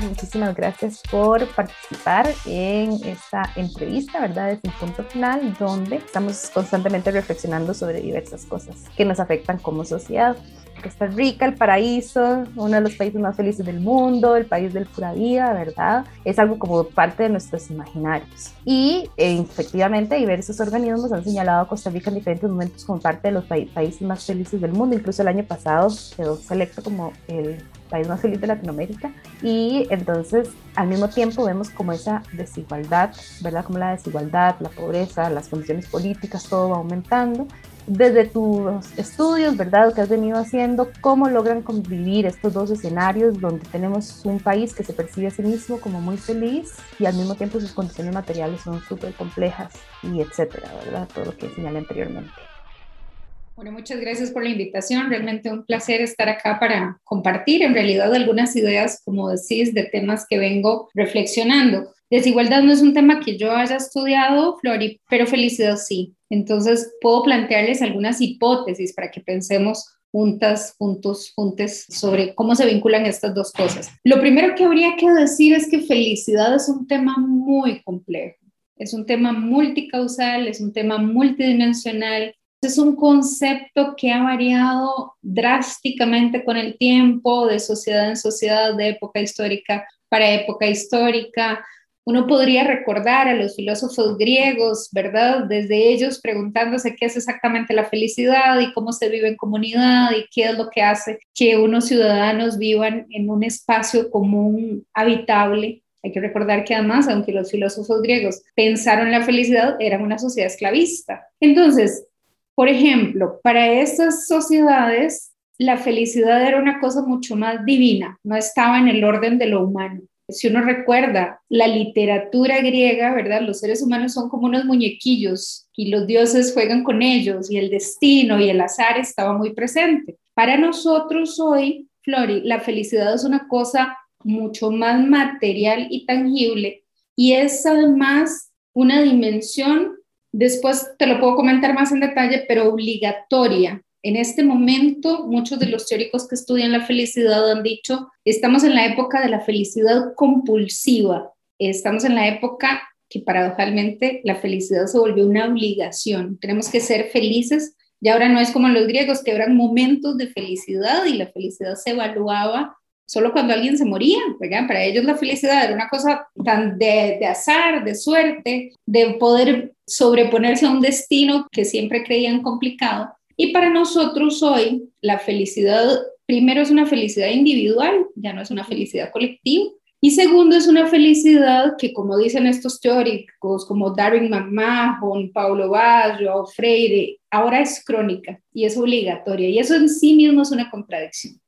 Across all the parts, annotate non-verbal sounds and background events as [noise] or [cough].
muchísimas gracias por participar en esta entrevista, ¿verdad? Es un punto final donde estamos constantemente reflexionando sobre diversas cosas que nos afectan como sociedad. Costa Rica, el paraíso, uno de los países más felices del mundo, el país del pura vida, ¿verdad? Es algo como parte de nuestros imaginarios. Y eh, efectivamente diversos organismos han señalado a Costa Rica en diferentes momentos como parte de los países más felices del mundo. Incluso el año pasado quedó selecto como el país más feliz de Latinoamérica. Y entonces, al mismo tiempo, vemos como esa desigualdad, ¿verdad? Como la desigualdad, la pobreza, las condiciones políticas, todo va aumentando desde tus estudios, ¿verdad? Que has venido haciendo, ¿cómo logran convivir estos dos escenarios donde tenemos un país que se percibe a sí mismo como muy feliz y al mismo tiempo sus condiciones materiales son súper complejas y etcétera, ¿verdad? Todo lo que señalé anteriormente. Bueno, muchas gracias por la invitación. Realmente un placer estar acá para compartir en realidad algunas ideas, como decís, de temas que vengo reflexionando. Desigualdad no es un tema que yo haya estudiado, Flori, pero felicidad sí. Entonces, puedo plantearles algunas hipótesis para que pensemos juntas, juntos, juntes sobre cómo se vinculan estas dos cosas. Lo primero que habría que decir es que felicidad es un tema muy complejo. Es un tema multicausal, es un tema multidimensional, es un concepto que ha variado drásticamente con el tiempo, de sociedad en sociedad, de época histórica para época histórica. Uno podría recordar a los filósofos griegos, ¿verdad? Desde ellos preguntándose qué es exactamente la felicidad y cómo se vive en comunidad y qué es lo que hace que unos ciudadanos vivan en un espacio común habitable. Hay que recordar que además, aunque los filósofos griegos pensaron la felicidad, eran una sociedad esclavista. Entonces, por ejemplo, para estas sociedades, la felicidad era una cosa mucho más divina, no estaba en el orden de lo humano si uno recuerda la literatura griega, ¿verdad? Los seres humanos son como unos muñequillos y los dioses juegan con ellos y el destino y el azar estaba muy presente. Para nosotros hoy, Flori, la felicidad es una cosa mucho más material y tangible y es además una dimensión, después te lo puedo comentar más en detalle, pero obligatoria en este momento, muchos de los teóricos que estudian la felicidad han dicho, estamos en la época de la felicidad compulsiva, estamos en la época que paradojalmente la felicidad se volvió una obligación, tenemos que ser felices, y ahora no es como los griegos, que eran momentos de felicidad y la felicidad se evaluaba solo cuando alguien se moría, Para ellos la felicidad era una cosa tan de, de, azar, de suerte, de poder sobreponerse a un destino que siempre creían complicado. Y para nosotros hoy, la felicidad, primero es una felicidad individual, ya no es una felicidad colectiva. Y segundo, es una felicidad que, como dicen estos teóricos como Darwin McMahon, Paulo Baggio, Freire, ahora es crónica y es obligatoria. Y eso en sí mismo es una contradicción.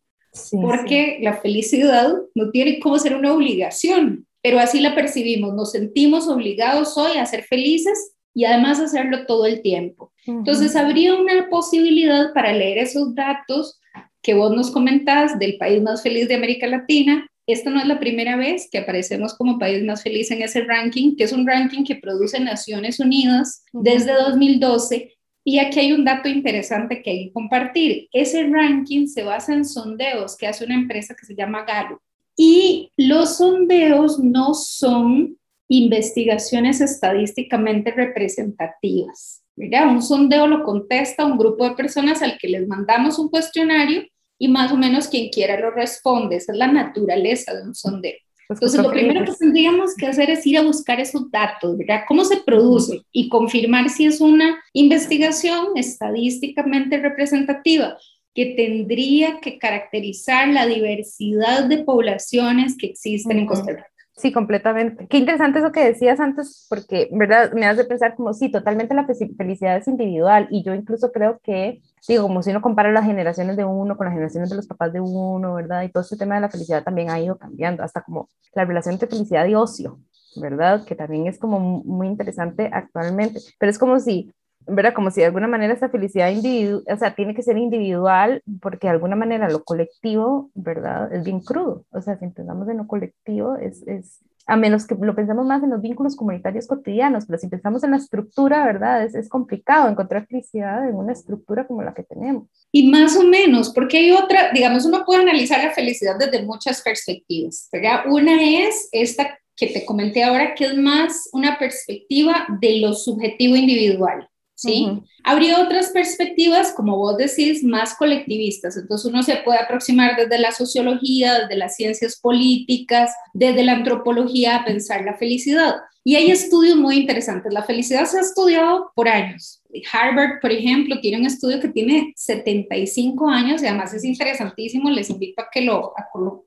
porque la felicidad no tiene cómo ser una obligación, pero así la percibimos. Nos sentimos obligados hoy a ser felices y además hacerlo todo el tiempo. Entonces, habría una posibilidad para leer esos datos que vos nos comentás del país más feliz de América Latina. Esta no es la primera vez que aparecemos como país más feliz en ese ranking, que es un ranking que produce Naciones Unidas desde 2012. Y aquí hay un dato interesante que hay que compartir. Ese ranking se basa en sondeos que hace una empresa que se llama Gallup. Y los sondeos no son investigaciones estadísticamente representativas. Mira, un sondeo lo contesta un grupo de personas al que les mandamos un cuestionario y más o menos quien quiera lo responde. Esa es la naturaleza de un sondeo. Entonces, lo primero que tendríamos que hacer es ir a buscar esos datos, ¿verdad? ¿Cómo se produce? Y confirmar si es una investigación estadísticamente representativa que tendría que caracterizar la diversidad de poblaciones que existen en Costa Rica. Sí, completamente. Qué interesante eso que decías antes, porque, ¿verdad? Me hace pensar como, sí, totalmente la felicidad es individual y yo incluso creo que, digo, como si uno compara las generaciones de uno con las generaciones de los papás de uno, ¿verdad? Y todo este tema de la felicidad también ha ido cambiando, hasta como la relación entre felicidad y ocio, ¿verdad? Que también es como muy interesante actualmente, pero es como si ¿verdad? Como si de alguna manera esa felicidad individual, o sea, tiene que ser individual porque de alguna manera lo colectivo, ¿verdad? Es bien crudo. O sea, si empezamos en lo colectivo, es, es a menos que lo pensemos más en los vínculos comunitarios cotidianos, pero si pensamos en la estructura, ¿verdad? Es, es complicado encontrar felicidad en una estructura como la que tenemos. Y más o menos, porque hay otra, digamos, uno puede analizar la felicidad desde muchas perspectivas, ¿verdad? Una es esta que te comenté ahora, que es más una perspectiva de lo subjetivo individual. ¿Sí? Habría otras perspectivas, como vos decís, más colectivistas. Entonces uno se puede aproximar desde la sociología, desde las ciencias políticas, desde la antropología a pensar la felicidad. Y hay estudios muy interesantes. La felicidad se ha estudiado por años. Harvard, por ejemplo, tiene un estudio que tiene 75 años y además es interesantísimo. Les invito a que lo,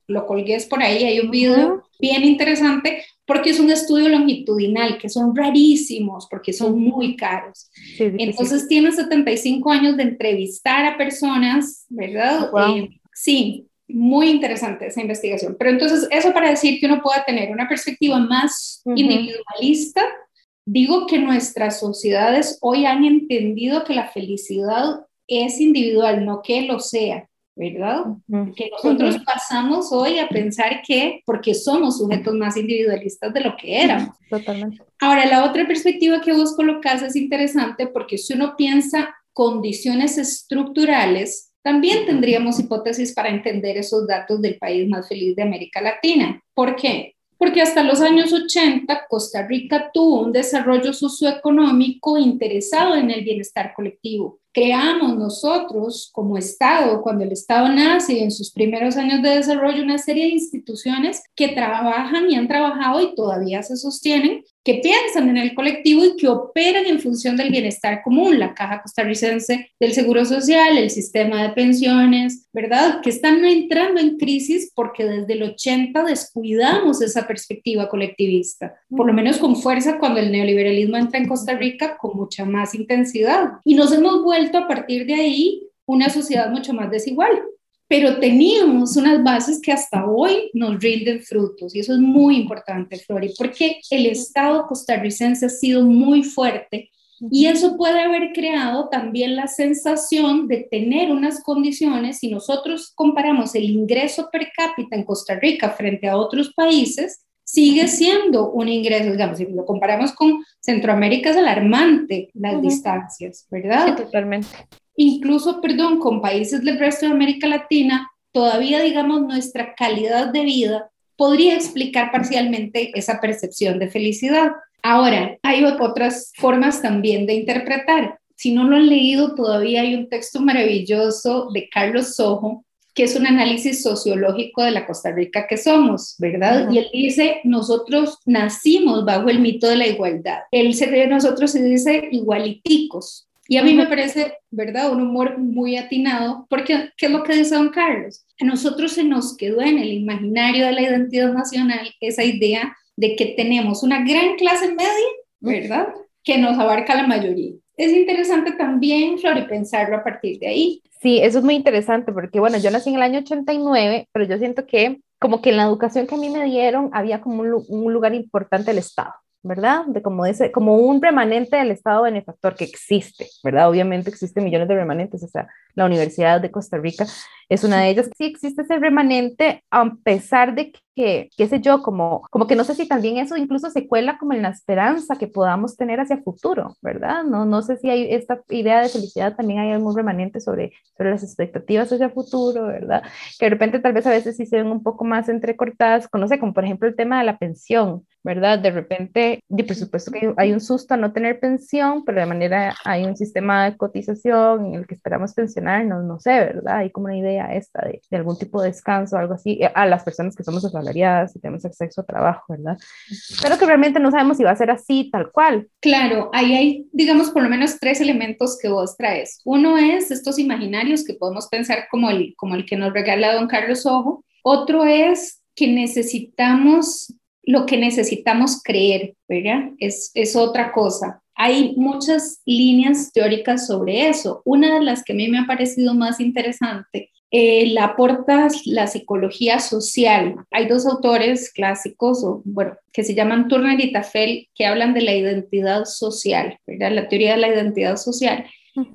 lo, colgues por ahí. Hay un video bien interesante porque es un estudio longitudinal, que son rarísimos, porque son muy caros. Entonces tiene 75 años de entrevistar a personas, ¿verdad? Eh, sí, muy interesante esa investigación. Pero entonces, eso para decir que uno pueda tener una perspectiva más individualista, digo que nuestras sociedades hoy han entendido que la felicidad es individual, no que lo sea. ¿Verdad? Que nosotros pasamos hoy a pensar que, porque somos sujetos más individualistas de lo que éramos. Totalmente. Ahora, la otra perspectiva que vos colocas es interesante porque si uno piensa condiciones estructurales, también tendríamos hipótesis para entender esos datos del país más feliz de América Latina. ¿Por qué? Porque hasta los años 80 Costa Rica tuvo un desarrollo socioeconómico interesado en el bienestar colectivo creamos nosotros como Estado, cuando el Estado nace y en sus primeros años de desarrollo, una serie de instituciones que trabajan y han trabajado y todavía se sostienen, que piensan en el colectivo y que operan en función del bienestar común, la Caja Costarricense del Seguro Social, el sistema de pensiones, ¿verdad? Que están entrando en crisis porque desde el 80 descuidamos esa perspectiva colectivista, por lo menos con fuerza cuando el neoliberalismo entra en Costa Rica con mucha más intensidad. Y nos hemos vuelto a partir de ahí una sociedad mucho más desigual. Pero teníamos unas bases que hasta hoy nos rinden frutos y eso es muy importante, Flori, porque el Estado costarricense ha sido muy fuerte y eso puede haber creado también la sensación de tener unas condiciones, si nosotros comparamos el ingreso per cápita en Costa Rica frente a otros países, sigue siendo un ingreso, digamos, si lo comparamos con Centroamérica es alarmante las distancias, ¿verdad? totalmente. Incluso, perdón, con países del resto de América Latina, todavía, digamos, nuestra calidad de vida podría explicar parcialmente esa percepción de felicidad. Ahora, hay otras formas también de interpretar. Si no lo han leído, todavía hay un texto maravilloso de Carlos Sojo que es un análisis sociológico de la Costa Rica que somos, ¿verdad? Y él dice, nosotros nacimos bajo el mito de la igualdad. Él se de nosotros se dice igualiticos. Y a mí me parece, ¿verdad? Un humor muy atinado, porque ¿qué es lo que dice don Carlos? A nosotros se nos quedó en el imaginario de la identidad nacional esa idea de que tenemos una gran clase media, ¿verdad? Que nos abarca la mayoría. Es interesante también, Flori, pensarlo a partir de ahí. Sí, eso es muy interesante porque, bueno, yo nací en el año 89, pero yo siento que como que en la educación que a mí me dieron había como un, un lugar importante el Estado. ¿verdad? De como, ese, como un remanente del Estado benefactor que existe, ¿verdad? Obviamente existen millones de remanentes, o sea, la Universidad de Costa Rica es una de ellas. Sí existe ese remanente, a pesar de que, qué sé yo, como, como que no sé si también eso incluso se cuela como en la esperanza que podamos tener hacia futuro, ¿verdad? No, no sé si hay esta idea de felicidad, también hay algún remanente sobre, sobre las expectativas hacia futuro, ¿verdad? Que de repente tal vez a veces sí se ven un poco más entrecortadas, no sé, como por ejemplo el tema de la pensión, ¿verdad? De repente, de por supuesto que hay un susto a no tener pensión, pero de manera hay un sistema de cotización en el que esperamos pensionar, no sé, ¿verdad? Hay como una idea esta de, de, algún tipo de descanso, algo así, eh, a las personas que somos asalariadas y tenemos acceso a trabajo, ¿verdad? Pero que realmente no sabemos si va a ser así, tal cual. Claro, ahí hay, digamos, por lo menos tres elementos que vos traes. Uno es estos imaginarios que podemos pensar como el, como el que nos regala don Carlos Ojo. Otro es que necesitamos lo que necesitamos creer, ¿verdad? Es, es otra cosa. Hay muchas líneas teóricas sobre eso. Una de las que a mí me ha parecido más interesante eh, la aporta la psicología social. Hay dos autores clásicos, o, bueno, que se llaman Turner y Tafel, que hablan de la identidad social, ¿verdad? la teoría de la identidad social.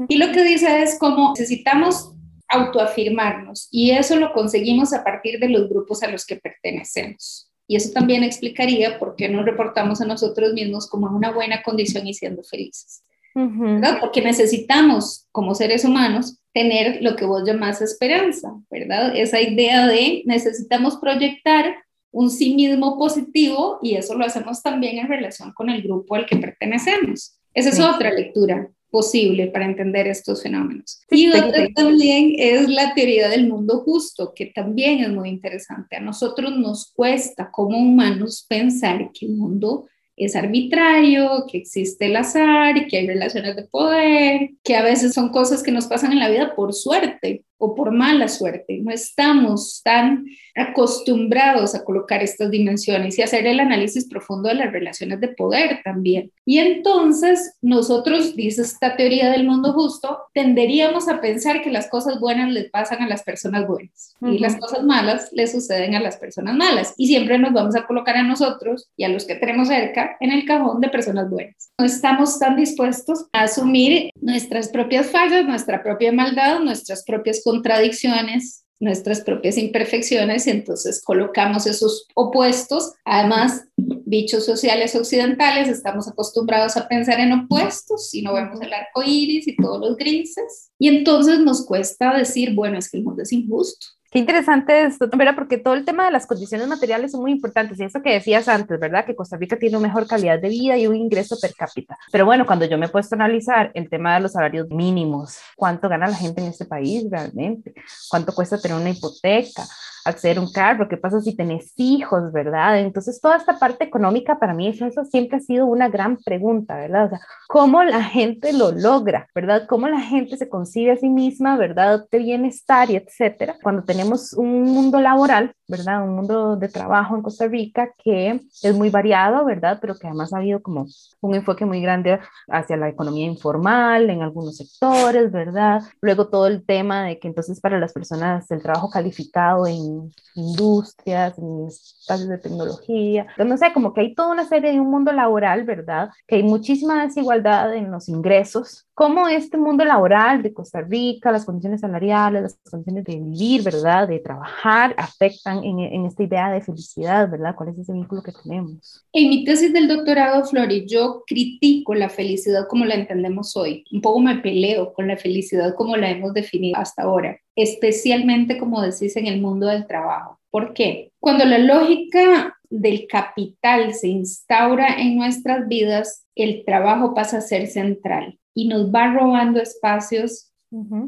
Y lo que dice es cómo necesitamos autoafirmarnos y eso lo conseguimos a partir de los grupos a los que pertenecemos. Y eso también explicaría por qué nos reportamos a nosotros mismos como en una buena condición y siendo felices. ¿verdad? Porque necesitamos, como seres humanos, tener lo que vos llamás esperanza, ¿verdad? Esa idea de necesitamos proyectar un sí mismo positivo y eso lo hacemos también en relación con el grupo al que pertenecemos. Esa es otra lectura posible para entender estos fenómenos. y otra también es la teoría del mundo justo, que también es muy interesante. A nosotros nos cuesta como humanos pensar que el mundo es arbitrario, que existe el azar, que hay relaciones de poder, que a veces son cosas que nos pasan en la vida por suerte o por mala suerte. No estamos tan acostumbrados a colocar estas dimensiones y hacer el análisis profundo de las relaciones de poder también. Y entonces nosotros, dice esta teoría del mundo justo, tenderíamos a pensar que las cosas buenas les pasan a las personas buenas y las cosas malas les suceden a las personas malas. Y siempre nos vamos a colocar a nosotros y a los que tenemos cerca en el cajón de personas buenas. No estamos tan dispuestos a asumir nuestras propias fallas, nuestra propia maldad, nuestras propias contradicciones, nuestras propias imperfecciones y entonces colocamos esos opuestos. Además, bichos sociales occidentales, estamos acostumbrados a pensar en opuestos y no vemos el arco iris y todos los grises. Y entonces nos cuesta decir, bueno, es que el mundo es injusto. Qué interesante esto, ¿verdad? Porque todo el tema de las condiciones materiales son muy importantes. Y eso que decías antes, ¿verdad? Que Costa Rica tiene una mejor calidad de vida y un ingreso per cápita. Pero bueno, cuando yo me he puesto a analizar el tema de los salarios mínimos, cuánto gana la gente en este país realmente, cuánto cuesta tener una hipoteca, acceder a un carro, qué pasa si tenés hijos, ¿verdad? Entonces, toda esta parte económica para mí, eso, siempre ha sido una gran pregunta, ¿verdad? O sea, ¿cómo la gente lo logra, ¿verdad? ¿Cómo la gente se concibe a sí misma, ¿verdad? De bienestar y etcétera, cuando tenemos un mundo laboral, ¿verdad? Un mundo de trabajo en Costa Rica que es muy variado, ¿verdad? Pero que además ha habido como un enfoque muy grande hacia la economía informal en algunos sectores, ¿verdad? Luego todo el tema de que entonces para las personas el trabajo calificado en industrias, en espacios de tecnología. no sé, como que hay toda una serie de un mundo laboral, ¿verdad? Que hay muchísima desigualdad en los ingresos. ¿Cómo este mundo laboral de Costa Rica, las condiciones salariales, las condiciones de vivir, ¿verdad? De trabajar, afectan en, en esta idea de felicidad, ¿verdad? ¿Cuál es ese vínculo que tenemos? En mi tesis del doctorado, Flori, yo critico la felicidad como la entendemos hoy. Un poco me peleo con la felicidad como la hemos definido hasta ahora especialmente, como decís, en el mundo del trabajo. ¿Por qué? Cuando la lógica del capital se instaura en nuestras vidas, el trabajo pasa a ser central y nos va robando espacios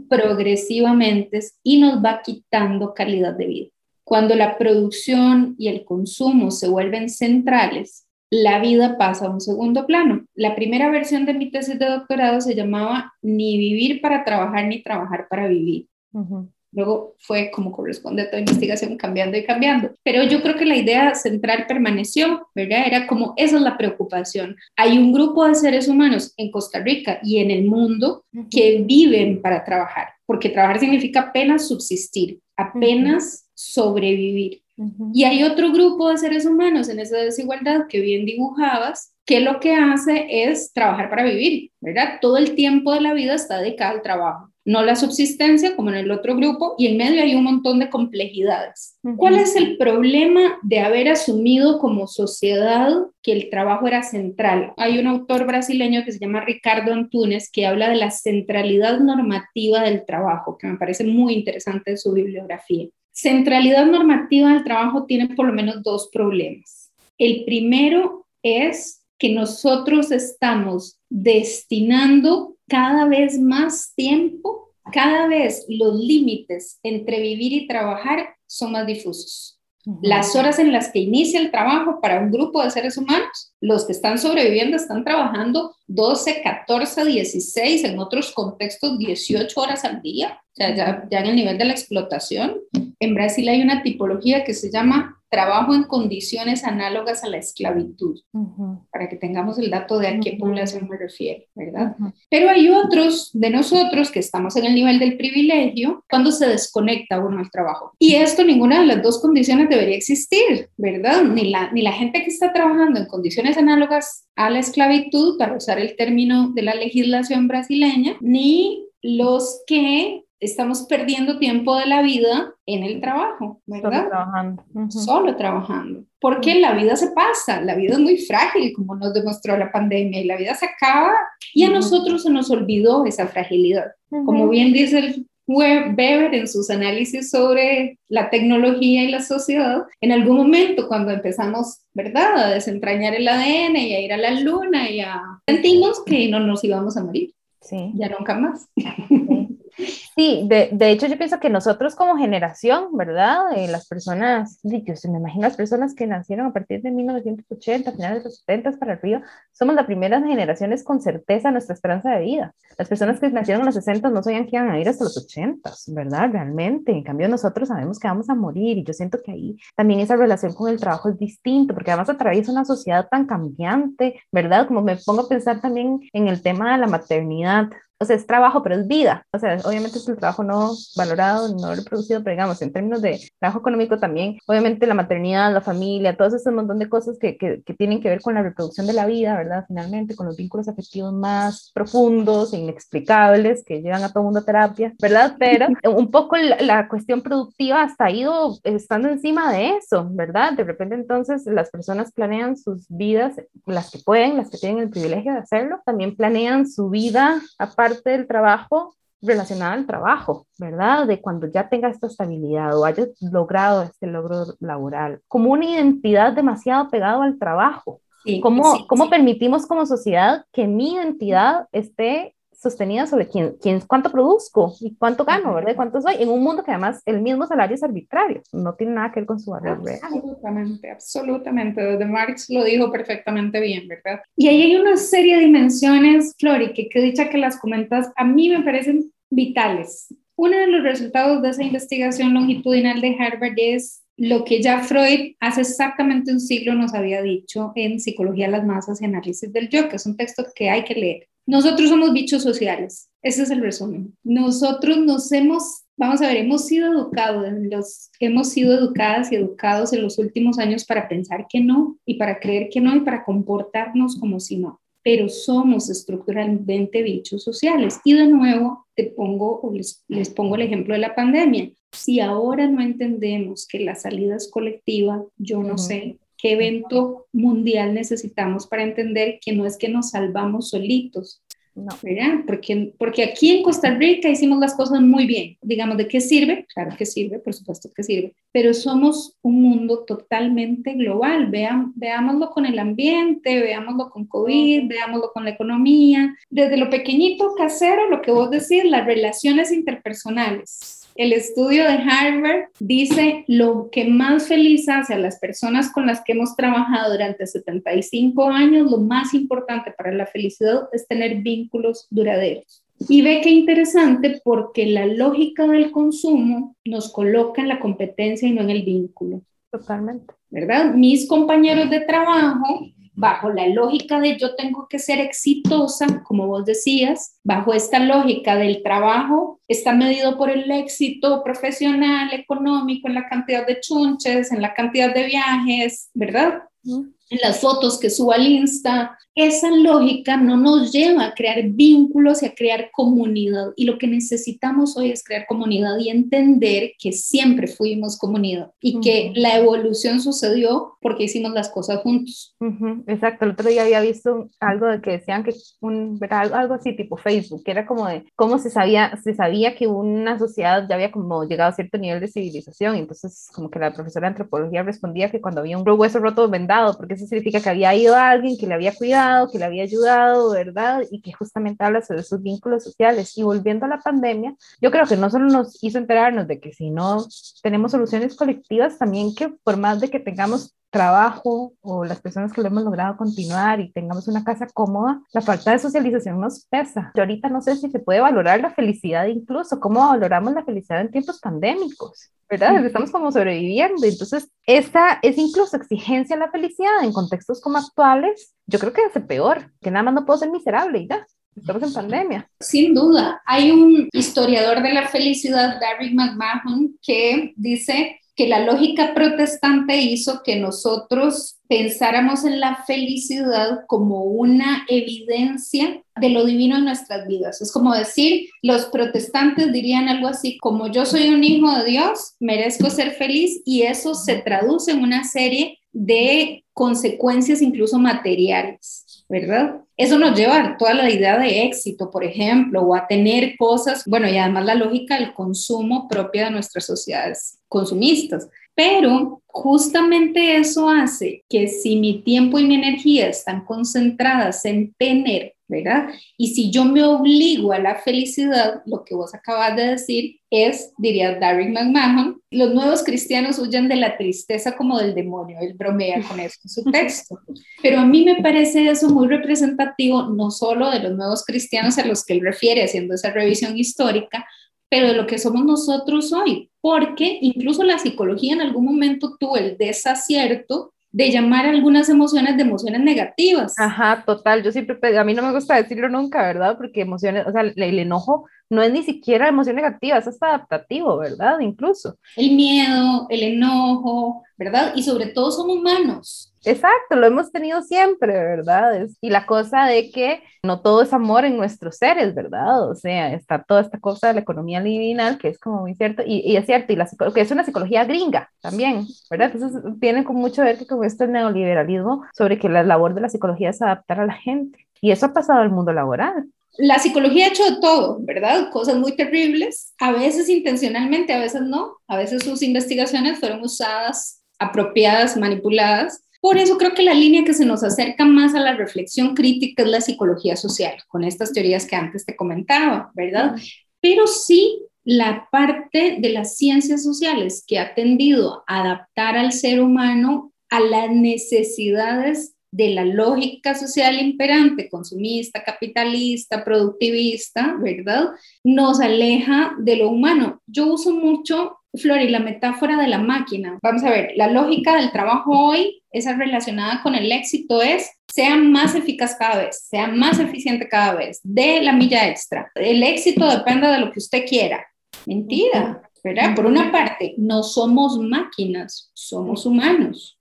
progresivamente y nos va quitando calidad de vida. Cuando la producción y el consumo se vuelven centrales, la vida pasa a un segundo plano. La primera versión de mi tesis de doctorado se llamaba Ni vivir para trabajar ni trabajar para vivir. Luego fue como corresponde a toda investigación cambiando y cambiando. Pero yo creo que la idea central permaneció, ¿verdad? Era como esa es la preocupación. Hay un grupo de seres humanos en Costa Rica y en el mundo que viven para trabajar, porque trabajar significa apenas subsistir, apenas sobrevivir. Y hay otro grupo de seres humanos en esa desigualdad que bien dibujabas, que lo que hace es trabajar para vivir, ¿verdad? Todo el tiempo de la vida está dedicado al trabajo no la subsistencia como en el otro grupo, y en medio hay un montón de complejidades. ¿Cuál es el problema de haber asumido como sociedad que el trabajo era central? Hay un autor brasileño que se llama Ricardo Antunes que habla de la centralidad normativa del trabajo, que me parece muy interesante en su bibliografía. Centralidad normativa del trabajo tiene por lo menos dos problemas. El primero es que nosotros estamos destinando cada vez más tiempo, cada vez los límites entre vivir y trabajar son más difusos. Las horas en las que inicia el trabajo para un grupo de seres humanos, los que están sobreviviendo están trabajando 12, 14, 16, en otros contextos 18 horas al día, o sea, ya, ya en el nivel de la explotación. En Brasil hay una tipología que se llama trabajo en condiciones análogas a la esclavitud, para que tengamos el dato de a qué población me refiero, ¿verdad? Pero hay otros de nosotros que estamos en el nivel del privilegio cuando se desconecta uno del trabajo. Y esto, ninguna de las dos condiciones debería existir, ¿verdad? Ni la, ni la gente que está trabajando en condiciones análogas a la esclavitud, para usar el término de la legislación brasileña, ni los que estamos perdiendo tiempo de la vida en el trabajo, ¿verdad? Solo trabajando. Solo trabajando. Porque la vida se pasa, la vida es muy frágil, como nos demostró la pandemia, y la vida se acaba y a nosotros se nos olvidó esa fragilidad. Como bien dice el Weber en sus análisis sobre la tecnología y la sociedad, en algún momento cuando empezamos, ¿verdad?, a desentrañar el ADN y a ir a la luna y a... sentimos que no nos íbamos a morir. Sí. Ya nunca más. Sí, de, de, hecho yo pienso que nosotros como generación, ¿verdad? Eh, las personas, yo me imagino las personas que nacieron a partir de 1980, finales de los 70 para arriba, somos las primeras generaciones con certeza nuestra esperanza de vida. Las personas que nacieron en los 60 no sabían que iban a ir hasta los 80, ¿verdad? Realmente. En cambio nosotros sabemos que vamos a morir y yo siento que ahí también esa relación con el trabajo es distinto, porque además atraviesa una sociedad tan cambiante, ¿verdad? Como me pongo a pensar también en el tema de la maternidad, o sea, es trabajo, pero es vida. O sea, obviamente es el trabajo no valorado, no reproducido, pero digamos, en términos de trabajo económico también, obviamente la maternidad, la familia, todo ese montón de cosas que, que, que, tienen que ver con la reproducción de la vida, ¿verdad? Finalmente, con los vínculos afectivos más profundos e inexplicables que llevan a todo mundo a terapia, ¿verdad? Pero [laughs] un poco la, la cuestión productiva hasta ha ido estando encima de eso, ¿verdad? De repente entonces las personas planean sus vidas, las que pueden, las que tienen el privilegio de hacerlo, también planean su vida aparte del trabajo relacionada al trabajo, ¿verdad? De cuando ya tenga esta estabilidad o haya logrado este logro laboral, como una identidad demasiado pegado al trabajo. ¿Cómo, ¿cómo permitimos como sociedad que mi identidad esté sostenida sobre quién, quién, cuánto produzco y cuánto gano, ¿verdad? cuánto soy, en un mundo que además el mismo salario es arbitrario, no tiene nada que ver con su valor real. Absolutamente, absolutamente. Desde Marx lo dijo perfectamente bien, ¿verdad? Y ahí hay una serie de dimensiones, Flori, que, que dicha que las comentas, a mí me parecen vitales. Uno de los resultados de esa investigación longitudinal de Harvard es lo que ya Freud hace exactamente un siglo nos había dicho en Psicología de las Masas y Análisis del Yo, que es un texto que hay que leer. Nosotros somos bichos sociales, ese es el resumen. Nosotros nos hemos, vamos a ver, hemos sido educados, los, hemos sido educadas y educados en los últimos años para pensar que no y para creer que no y para comportarnos como si no pero somos estructuralmente bichos sociales. Y de nuevo, te pongo, les, les, pongo el ejemplo de la pandemia. Si ahora no entendemos que la salida es colectiva, yo no sé qué evento mundial necesitamos para entender que no es que nos salvamos solitos, no. ¿verdad? Porque, porque aquí en Costa Rica hicimos las cosas muy bien. Digamos, ¿de qué sirve? Claro que sirve, por supuesto que sirve, pero somos un mundo totalmente global. Veam, veámoslo con el ambiente, veámoslo con COVID, veámoslo con la economía, desde lo pequeñito casero, lo que vos decís, las relaciones interpersonales el estudio de Harvard dice lo que más feliz hace a las personas con las que hemos trabajado durante 75 años, lo más importante para la felicidad es tener vínculos duraderos. Y ve qué interesante porque la lógica del consumo nos coloca en la competencia y no en el vínculo. Totalmente. ¿Verdad? Mis compañeros de trabajo bajo la lógica de yo tengo que ser exitosa, como vos decías, bajo esta lógica del trabajo, está medido por el éxito profesional, económico, en la cantidad de chunches, en la cantidad de viajes, ¿verdad? En las fotos que subo al Insta. Esa lógica no nos lleva a crear vínculos y a crear comunidad. Y lo que necesitamos hoy es crear comunidad y entender que siempre fuimos comunidad y que la evolución sucedió porque hicimos las cosas juntos. Exacto, el otro día había visto algo de que decían que un, algo así tipo Facebook, que era como de cómo se sabía, se sabía que una sociedad ya había como llegado a cierto nivel de civilización. Entonces, como que la profesora de antropología respondía que cuando había un hueso roto vendado, porque eso significa que había ido a alguien que le había cuidado, que le había ayudado, ¿verdad? Y que justamente habla sobre sus vínculos sociales. Y volviendo a la pandemia, yo creo que no solo nos hizo enterarnos de que si no tenemos soluciones colectivas, también que por más de que tengamos trabajo o las personas que lo hemos logrado continuar y tengamos una casa cómoda, la falta de socialización nos pesa. Yo ahorita no sé si se puede valorar la felicidad incluso, cómo valoramos la felicidad en tiempos pandémicos. ¿verdad? Estamos como sobreviviendo. Entonces, esa es incluso exigencia a la felicidad en contextos como actuales, yo creo que hace peor, que nada más no puedo ser miserable y ya. Estamos en pandemia. Sin duda. Hay un historiador de la felicidad, David McMahon, que dice que la lógica protestante hizo que nosotros pensáramos en la felicidad como una evidencia de lo divino en nuestras vidas. Es como decir, los protestantes dirían algo así, como yo soy un hijo de Dios, merezco ser feliz y eso se traduce en una serie de consecuencias incluso materiales, ¿verdad? Eso nos lleva a toda la idea de éxito, por ejemplo, o a tener cosas, bueno, y además la lógica del consumo propia de nuestras sociedades consumistas. Pero justamente eso hace que si mi tiempo y mi energía están concentradas en tener, ¿verdad? Y si yo me obligo a la felicidad, lo que vos acabas de decir es, diría Darren McMahon, los nuevos cristianos huyen de la tristeza como del demonio, él bromea con eso en su [laughs] texto. Pero a mí me parece eso muy representativo, no solo de los nuevos cristianos a los que él refiere haciendo esa revisión histórica, pero de lo que somos nosotros hoy, porque incluso la psicología en algún momento tuvo el desacierto de llamar algunas emociones de emociones negativas. Ajá, total, yo siempre, a mí no me gusta decirlo nunca, ¿verdad? Porque emociones, o sea, el, enojo no es ni siquiera emoción negativa, es hasta adaptativo, ¿verdad? Incluso. El miedo, el enojo, ¿verdad? Y sobre todo son humanos. Exacto, lo hemos tenido siempre, ¿verdad? y la cosa de que no todo es amor en nuestros seres, ¿verdad? O sea, está toda esta cosa de la economía liminal que es como muy cierto, y, es cierto, y la que es una psicología gringa también, ¿verdad? Entonces tiene mucho que ver que con esto el neoliberalismo sobre que la labor de la psicología es adaptar a la gente. Y eso ha pasado al mundo laboral. La psicología ha hecho de todo, ¿verdad? Cosas muy terribles, a veces intencionalmente, a veces no. A veces sus investigaciones fueron usadas, apropiadas, manipuladas por eso creo que la línea que se nos acerca más a la reflexión crítica es la psicología social, con estas teorías que antes te comentaba, ¿verdad? Pero sí la parte de las ciencias sociales que ha tendido a adaptar al ser humano a las necesidades de la lógica social imperante, consumista, capitalista, productivista, ¿verdad? Nos aleja de lo humano. Yo uso mucho, Flori, la metáfora de la máquina. Vamos a ver, la lógica del trabajo hoy, esa relacionada con el éxito es sea más eficaz cada vez, sea más eficiente cada vez, de la milla extra. El éxito depende de lo que usted quiera. Mentira, ¿verdad? Por una parte, no somos máquinas, somos humanos.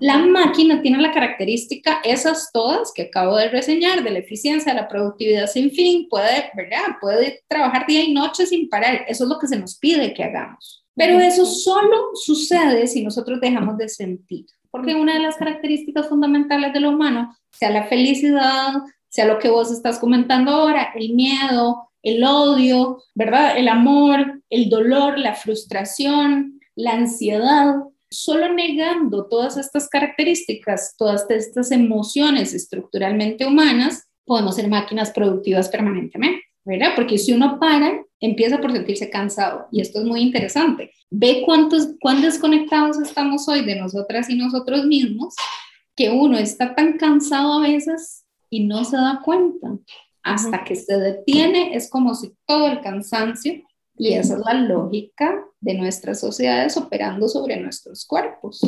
La máquina tiene la característica, esas todas que acabo de reseñar, de la eficiencia, de la productividad sin fin, puede, ¿verdad? Puede trabajar día y noche sin parar. Eso es lo que se nos pide que hagamos. Pero eso solo sucede si nosotros dejamos de sentir. Porque una de las características fundamentales de lo humano, sea la felicidad, sea lo que vos estás comentando ahora, el miedo, el odio, ¿verdad? El amor, el dolor, la frustración, la ansiedad, Solo negando todas estas características, todas estas emociones estructuralmente humanas, podemos ser máquinas productivas permanentemente, ¿verdad? Porque si uno para, empieza por sentirse cansado. Y esto es muy interesante. Ve cuántos, cuán desconectados estamos hoy de nosotras y nosotros mismos, que uno está tan cansado a veces y no se da cuenta. Hasta que se detiene, es como si todo el cansancio y esa es la lógica de nuestras sociedades operando sobre nuestros cuerpos.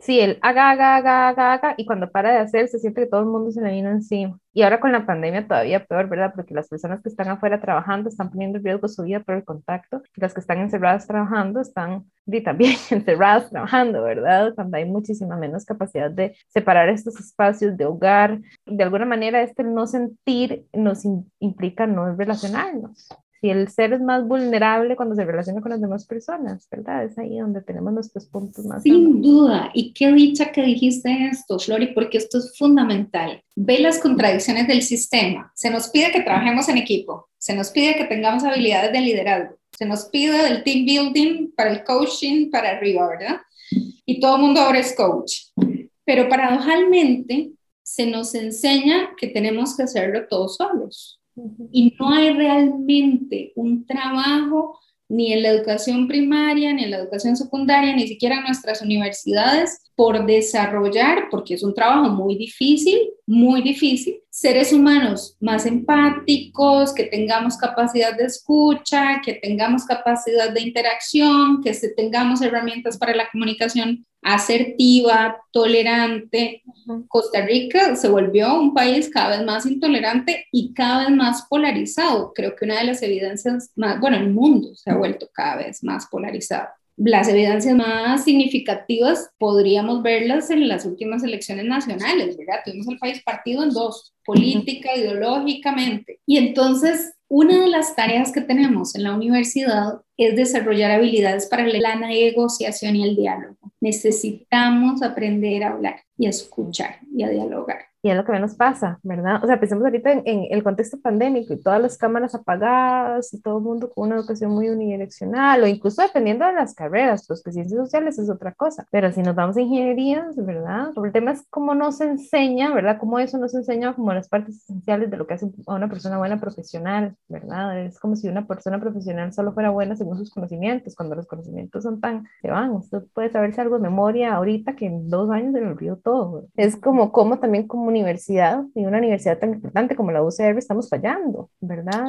Sí, el haga, haga, haga, haga, haga, y cuando para de hacer se siente que todo el mundo se le vino encima. Y ahora con la pandemia todavía peor, ¿verdad? Porque las personas que están afuera trabajando están poniendo en riesgo su vida por el contacto, las que están encerradas trabajando están y también [laughs] encerradas trabajando, ¿verdad? Cuando hay muchísima menos capacidad de separar estos espacios de hogar. De alguna manera, este no sentir nos implica no relacionarnos si el ser es más vulnerable cuando se relaciona con las demás personas, ¿verdad? Es ahí donde tenemos nuestros puntos más. Sin duda, y qué dicha que dijiste esto, Flori, porque esto es fundamental. Ve las contradicciones del sistema. Se nos pide que trabajemos en equipo, se nos pide que tengamos habilidades de liderazgo, se nos pide del team building para el coaching para arriba, ¿verdad? Y todo el mundo ahora es coach. Pero paradojalmente se nos enseña que tenemos que hacerlo todos solos y no hay realmente un trabajo ni en la educación primaria, ni en la educación secundaria, ni siquiera en nuestras universidades por desarrollar, porque es un trabajo muy difícil, muy difícil, seres humanos más empáticos, que tengamos capacidad de escucha, que tengamos capacidad de interacción, que tengamos herramientas para la comunicación asertiva, tolerante. Costa Rica se volvió un país cada vez más intolerante y cada vez más polarizado. Creo que una de las evidencias más, bueno, el mundo se ha vuelto cada vez más polarizado. Las evidencias más significativas podríamos verlas en las últimas elecciones nacionales, ¿verdad? Tuvimos el país partido en dos, política, ideológicamente. Y entonces, una de las tareas que tenemos en la universidad es desarrollar habilidades para la negociación y el diálogo. Necesitamos aprender a hablar y a escuchar y a dialogar y es lo que menos pasa, ¿verdad? O sea, pensemos ahorita en, el contexto pandémico y todas las cámaras apagadas y todo el mundo con una educación muy unidireccional o incluso dependiendo de las carreras, pues que ciencias sociales es otra cosa, pero si nos vamos a ingenierías, ¿verdad? El tema es cómo nos enseña, ¿verdad? Cómo eso nos enseña como las partes esenciales de lo que hace a una persona buena profesional, ¿verdad? Es como si una persona profesional solo fuera buena según sus conocimientos, cuando los conocimientos son tan, se van, usted puede saberse algo de memoria ahorita que en dos años se le olvidó todo. Es como, como también como universidad y una universidad tan importante como la UCR estamos fallando, ¿verdad?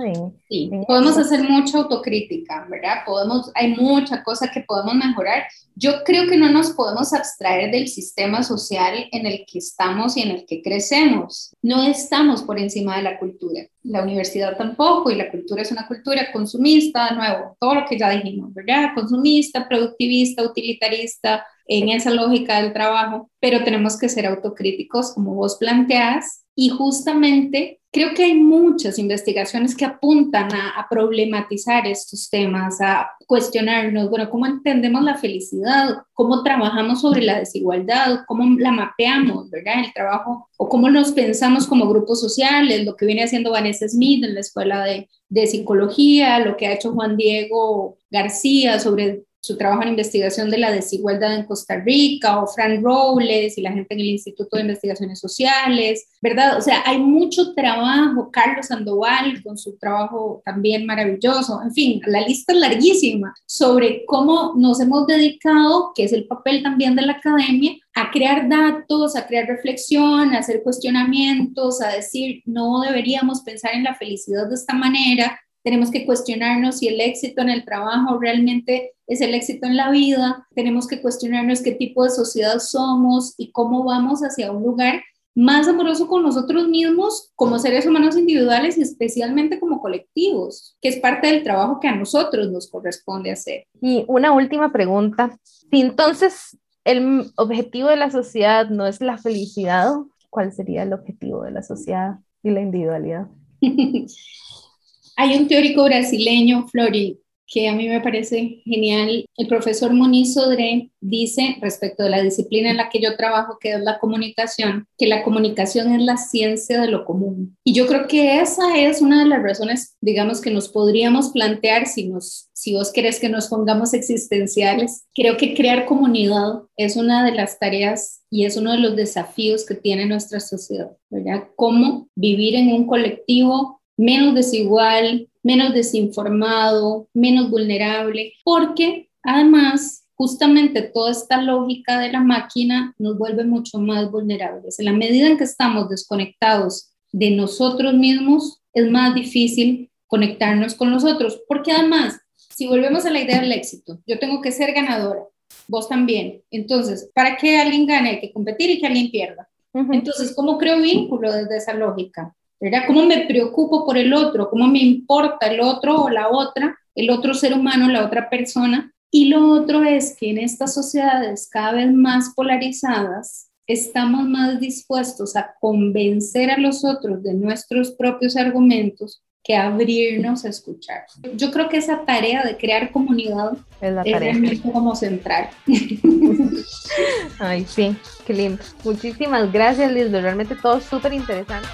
sí, podemos hacer mucha autocrítica, ¿verdad? Podemos, hay mucha cosa que podemos mejorar. Yo creo que no nos podemos abstraer del sistema social en el que estamos y en el que crecemos. No estamos por encima de la cultura. La universidad tampoco y la cultura es una cultura consumista, de nuevo, todo lo que ya dijimos, ¿verdad? Consumista, productivista, utilitarista, en esa lógica del trabajo, pero tenemos que ser autocríticos, como vos planteas, y justamente creo que hay muchas investigaciones que apuntan a, problematizar estos temas, a cuestionarnos, bueno, ¿cómo entendemos la felicidad? ¿Cómo trabajamos sobre la desigualdad? ¿Cómo la mapeamos, verdad? El trabajo, o cómo nos pensamos como grupos sociales, lo que viene haciendo Vanessa Smith en la Escuela de, de Psicología, lo que ha hecho Juan Diego García sobre su trabajo en investigación de la desigualdad en Costa Rica, o Fran Robles y la gente en el Instituto de Investigaciones Sociales, ¿verdad? O sea, hay mucho trabajo, Carlos Sandoval con su trabajo también maravilloso, en fin, la lista es larguísima sobre cómo nos hemos dedicado, que es el papel también de la academia, a crear datos, a crear reflexión, a hacer cuestionamientos, a decir, no deberíamos pensar en la felicidad de esta manera, tenemos que cuestionarnos si el éxito en el trabajo realmente es el éxito en la vida, tenemos que cuestionarnos qué tipo de sociedad somos y cómo vamos hacia un lugar más amoroso con nosotros mismos como seres humanos individuales y especialmente como colectivos, que es parte del trabajo que a nosotros nos corresponde hacer. Y una última pregunta, si entonces el objetivo de la sociedad no es la felicidad, ¿cuál sería el objetivo de la sociedad y la individualidad? [laughs] Hay un teórico brasileño, Flori, que a mí me parece genial. El profesor Moniz Sodré dice respecto de la disciplina en la que yo trabajo, que es la comunicación, que la comunicación es la ciencia de lo común. Y yo creo que esa es una de las razones, digamos, que nos podríamos plantear si, nos, si vos querés que nos pongamos existenciales. Creo que crear comunidad es una de las tareas y es uno de los desafíos que tiene nuestra sociedad, ¿verdad? Cómo vivir en un colectivo menos desigual, menos desinformado, menos vulnerable, porque además justamente toda esta lógica de la máquina nos vuelve mucho más vulnerables. En la medida en que estamos desconectados de nosotros mismos, es más difícil conectarnos con los otros, porque además, si volvemos a la idea del éxito, yo tengo que ser ganadora, vos también. Entonces, para que alguien gane hay que competir y que alguien pierda. Entonces, ¿cómo creo vínculo desde esa lógica? ¿Verdad? ¿Cómo me preocupo por el otro? ¿Cómo me importa el otro o la otra, el otro ser humano, la otra persona? Y lo otro es que en estas sociedades cada vez más polarizadas, estamos más dispuestos a convencer a los otros de nuestros propios argumentos que abrirnos a escuchar. Yo creo que esa tarea de crear comunidad es, la tarea. como central. [laughs] Ay, sí, qué lindo. Muchísimas gracias, Liz. Realmente todo súper interesante.